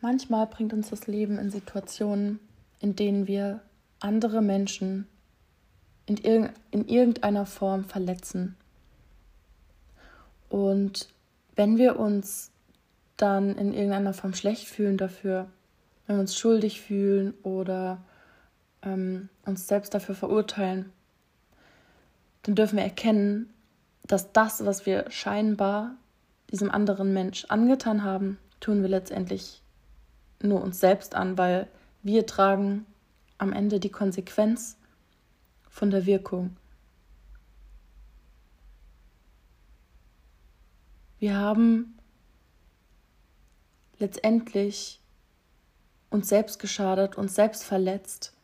Manchmal bringt uns das Leben in Situationen, in denen wir andere Menschen in, irg in irgendeiner Form verletzen. Und wenn wir uns dann in irgendeiner Form schlecht fühlen dafür, wenn wir uns schuldig fühlen oder ähm, uns selbst dafür verurteilen, dann dürfen wir erkennen, dass das, was wir scheinbar diesem anderen Mensch angetan haben, tun wir letztendlich nur uns selbst an, weil wir tragen am Ende die Konsequenz von der Wirkung. Wir haben letztendlich uns selbst geschadet, uns selbst verletzt,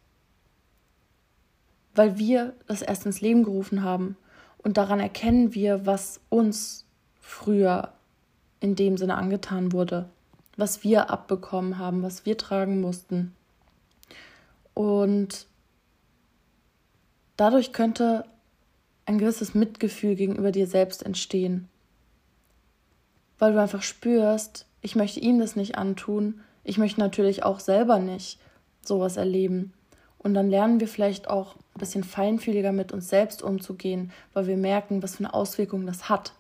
weil wir das erst ins Leben gerufen haben. Und daran erkennen wir, was uns früher in dem Sinne angetan wurde, was wir abbekommen haben, was wir tragen mussten. Und dadurch könnte ein gewisses Mitgefühl gegenüber dir selbst entstehen, weil du einfach spürst, ich möchte ihm das nicht antun, ich möchte natürlich auch selber nicht sowas erleben. Und dann lernen wir vielleicht auch ein bisschen feinfühliger mit uns selbst umzugehen, weil wir merken, was für eine Auswirkung das hat,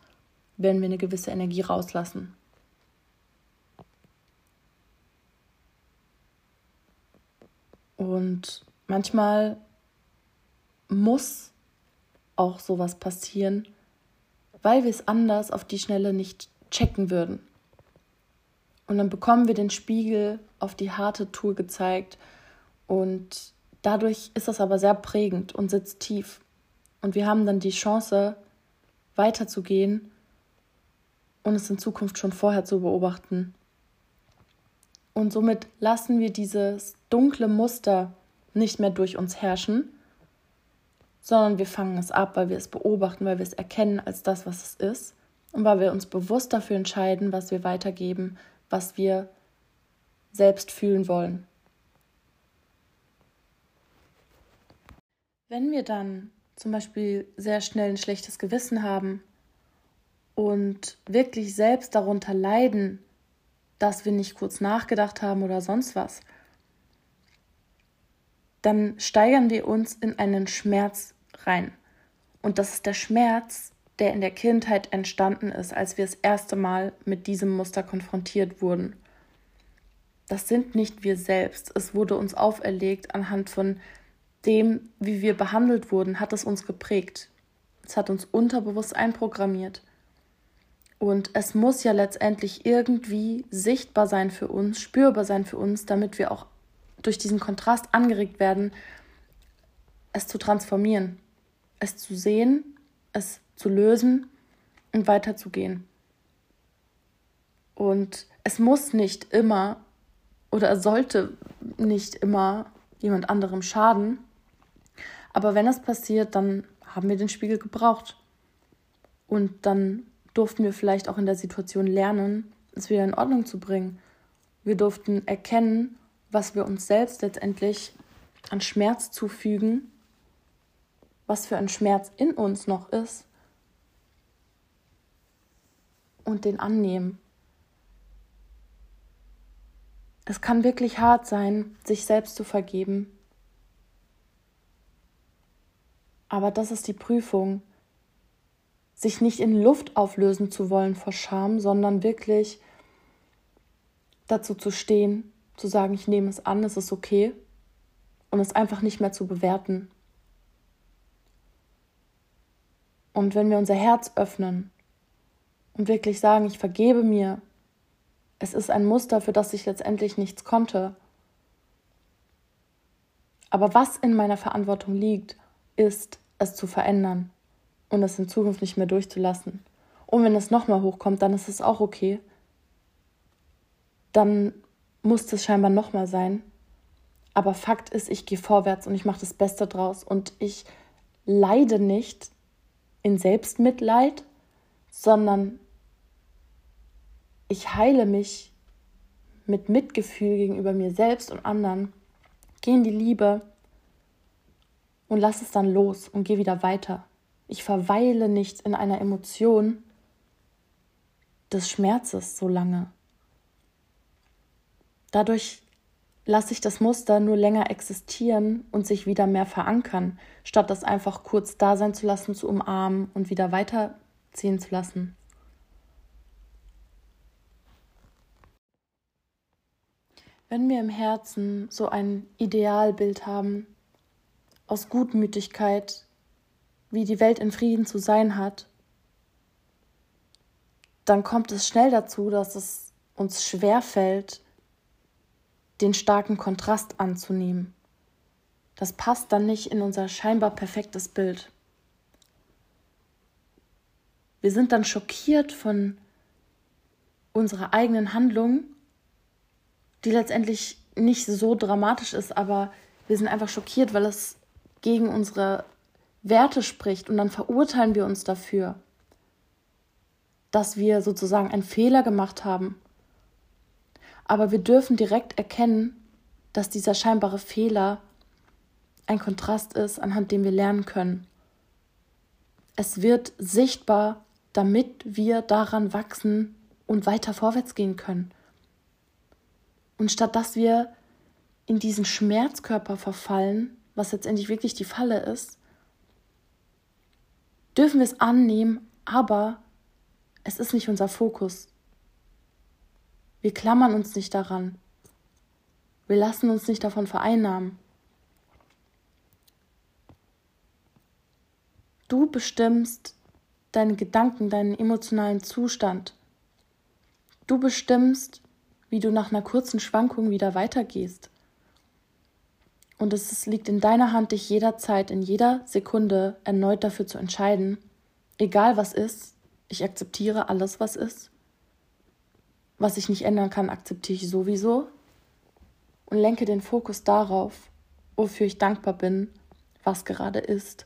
wenn wir eine gewisse Energie rauslassen. Und manchmal muss auch sowas passieren, weil wir es anders auf die Schnelle nicht checken würden. Und dann bekommen wir den Spiegel auf die harte Tour gezeigt und dadurch ist das aber sehr prägend und sitzt tief. Und wir haben dann die Chance, weiterzugehen und es in Zukunft schon vorher zu beobachten. Und somit lassen wir dieses dunkle Muster nicht mehr durch uns herrschen, sondern wir fangen es ab, weil wir es beobachten, weil wir es erkennen als das, was es ist und weil wir uns bewusst dafür entscheiden, was wir weitergeben, was wir selbst fühlen wollen. Wenn wir dann zum Beispiel sehr schnell ein schlechtes Gewissen haben und wirklich selbst darunter leiden, dass wir nicht kurz nachgedacht haben oder sonst was, dann steigern wir uns in einen Schmerz rein. Und das ist der Schmerz, der in der Kindheit entstanden ist, als wir das erste Mal mit diesem Muster konfrontiert wurden. Das sind nicht wir selbst. Es wurde uns auferlegt anhand von dem, wie wir behandelt wurden, hat es uns geprägt. Es hat uns unterbewusst einprogrammiert. Und es muss ja letztendlich irgendwie sichtbar sein für uns, spürbar sein für uns, damit wir auch durch diesen Kontrast angeregt werden, es zu transformieren, es zu sehen, es zu lösen und weiterzugehen. Und es muss nicht immer oder es sollte nicht immer jemand anderem schaden. Aber wenn es passiert, dann haben wir den Spiegel gebraucht. Und dann durften wir vielleicht auch in der Situation lernen, es wieder in Ordnung zu bringen. Wir durften erkennen, was wir uns selbst letztendlich an Schmerz zufügen, was für ein Schmerz in uns noch ist und den annehmen. Es kann wirklich hart sein, sich selbst zu vergeben. Aber das ist die Prüfung, sich nicht in Luft auflösen zu wollen vor Scham, sondern wirklich dazu zu stehen, zu sagen, ich nehme es an, es ist okay und es einfach nicht mehr zu bewerten. Und wenn wir unser Herz öffnen und wirklich sagen, ich vergebe mir, es ist ein Muster, für das ich letztendlich nichts konnte. Aber was in meiner Verantwortung liegt, ist, es zu verändern und es in Zukunft nicht mehr durchzulassen. Und wenn es nochmal hochkommt, dann ist es auch okay. Dann muss es scheinbar nochmal sein. Aber Fakt ist, ich gehe vorwärts und ich mache das Beste draus und ich leide nicht in Selbstmitleid, sondern ich heile mich mit Mitgefühl gegenüber mir selbst und anderen, gehe in die Liebe und lass es dann los und gehe wieder weiter. Ich verweile nicht in einer Emotion des Schmerzes so lange. Dadurch lasse ich das Muster nur länger existieren und sich wieder mehr verankern, statt das einfach kurz da sein zu lassen, zu umarmen und wieder weiterziehen zu lassen. Wenn wir im Herzen so ein Idealbild haben, aus Gutmütigkeit, wie die Welt in Frieden zu sein hat, dann kommt es schnell dazu, dass es uns schwerfällt, den starken Kontrast anzunehmen. Das passt dann nicht in unser scheinbar perfektes Bild. Wir sind dann schockiert von unserer eigenen Handlung, die letztendlich nicht so dramatisch ist, aber wir sind einfach schockiert, weil es gegen unsere Werte spricht und dann verurteilen wir uns dafür, dass wir sozusagen einen Fehler gemacht haben aber wir dürfen direkt erkennen, dass dieser scheinbare Fehler ein Kontrast ist, anhand dem wir lernen können. Es wird sichtbar, damit wir daran wachsen und weiter vorwärts gehen können. Und statt dass wir in diesen Schmerzkörper verfallen, was letztendlich wirklich die Falle ist, dürfen wir es annehmen, aber es ist nicht unser Fokus. Wir klammern uns nicht daran. Wir lassen uns nicht davon vereinnahmen. Du bestimmst deine Gedanken, deinen emotionalen Zustand. Du bestimmst, wie du nach einer kurzen Schwankung wieder weitergehst. Und es liegt in deiner Hand, dich jederzeit, in jeder Sekunde erneut dafür zu entscheiden, egal was ist, ich akzeptiere alles, was ist. Was ich nicht ändern kann, akzeptiere ich sowieso und lenke den Fokus darauf, wofür ich dankbar bin, was gerade ist.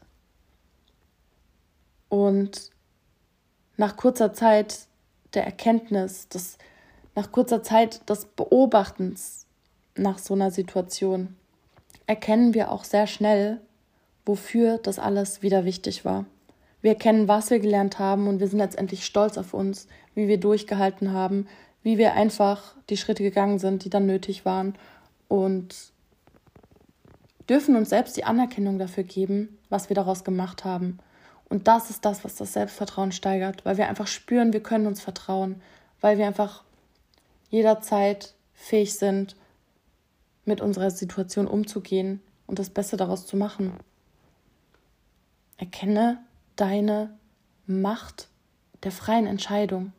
Und nach kurzer Zeit der Erkenntnis, des, nach kurzer Zeit des Beobachtens nach so einer Situation, erkennen wir auch sehr schnell, wofür das alles wieder wichtig war. Wir erkennen, was wir gelernt haben und wir sind letztendlich stolz auf uns, wie wir durchgehalten haben, wie wir einfach die Schritte gegangen sind, die dann nötig waren und dürfen uns selbst die Anerkennung dafür geben, was wir daraus gemacht haben. Und das ist das, was das Selbstvertrauen steigert, weil wir einfach spüren, wir können uns vertrauen, weil wir einfach jederzeit fähig sind, mit unserer Situation umzugehen und das Beste daraus zu machen. Erkenne deine Macht der freien Entscheidung.